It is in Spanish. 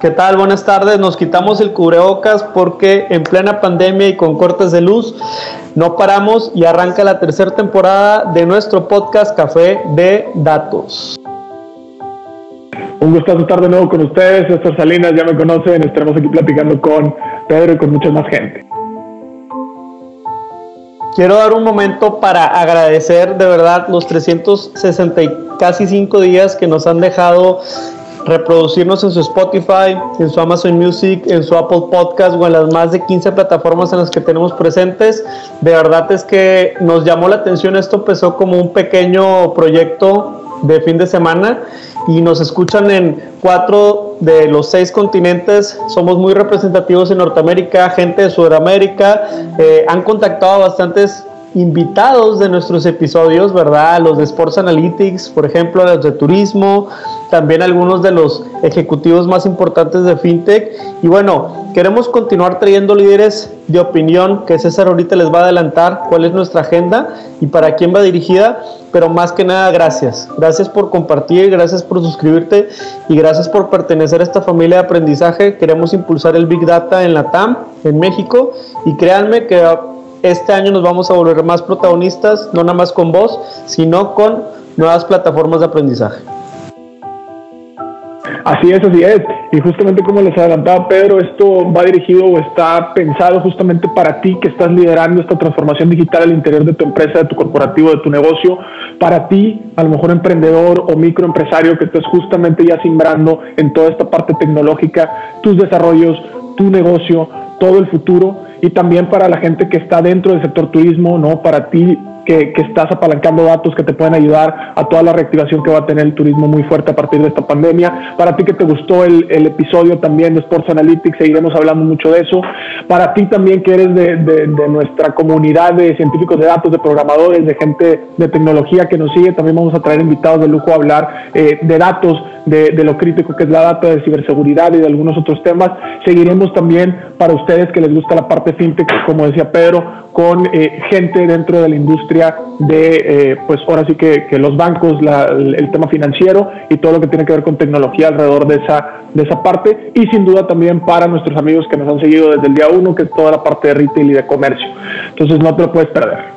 ¿Qué tal? Buenas tardes. Nos quitamos el cubrebocas porque en plena pandemia y con cortes de luz no paramos y arranca la tercera temporada de nuestro podcast Café de Datos. Un gusto estar de nuevo con ustedes. Estas Salinas ya me conocen. Estaremos aquí platicando con Pedro y con mucha más gente. Quiero dar un momento para agradecer de verdad los 360 y casi 5 días que nos han dejado reproducirnos en su Spotify, en su Amazon Music, en su Apple Podcast o en las más de 15 plataformas en las que tenemos presentes. De verdad es que nos llamó la atención, esto empezó como un pequeño proyecto de fin de semana y nos escuchan en cuatro de los seis continentes. Somos muy representativos en Norteamérica, gente de Sudamérica. Eh, han contactado a bastantes invitados de nuestros episodios, ¿verdad? Los de Sports Analytics, por ejemplo, los de turismo, también algunos de los ejecutivos más importantes de FinTech. Y bueno, queremos continuar trayendo líderes de opinión, que César ahorita les va a adelantar cuál es nuestra agenda y para quién va dirigida, pero más que nada, gracias. Gracias por compartir, gracias por suscribirte y gracias por pertenecer a esta familia de aprendizaje. Queremos impulsar el Big Data en la TAM, en México, y créanme que este año nos vamos a volver más protagonistas, no nada más con vos, sino con nuevas plataformas de aprendizaje. Así es, así es. Y justamente como les adelantaba Pedro, esto va dirigido o está pensado justamente para ti que estás liderando esta transformación digital al interior de tu empresa, de tu corporativo, de tu negocio. Para ti, a lo mejor emprendedor o microempresario que estés justamente ya simbrando en toda esta parte tecnológica, tus desarrollos, tu negocio, todo el futuro y también para la gente que está dentro del sector turismo, ¿no? Para ti que, estás apalancando datos que te pueden ayudar a toda la reactivación que va a tener el turismo muy fuerte a partir de esta pandemia. Para ti que te gustó el, episodio también de Sports Analytics, seguiremos hablando mucho de eso. Para ti también que eres de, nuestra comunidad de científicos de datos, de programadores, de gente de tecnología que nos sigue, también vamos a traer invitados de lujo a hablar eh, de datos, de, lo crítico que es la data, de ciberseguridad y de algunos otros temas. Seguiremos también para ustedes que les gusta la parte fintech, como decía Pedro, con eh, gente dentro de la industria de, eh, pues ahora sí que, los bancos, el tema financiero y todo lo que tiene que ver con tecnología alrededor de esa, de esa parte. Y sin duda también para nuestros amigos que nos han seguido desde el día uno, que es toda la parte de retail y de comercio. Entonces no te lo puedes perder.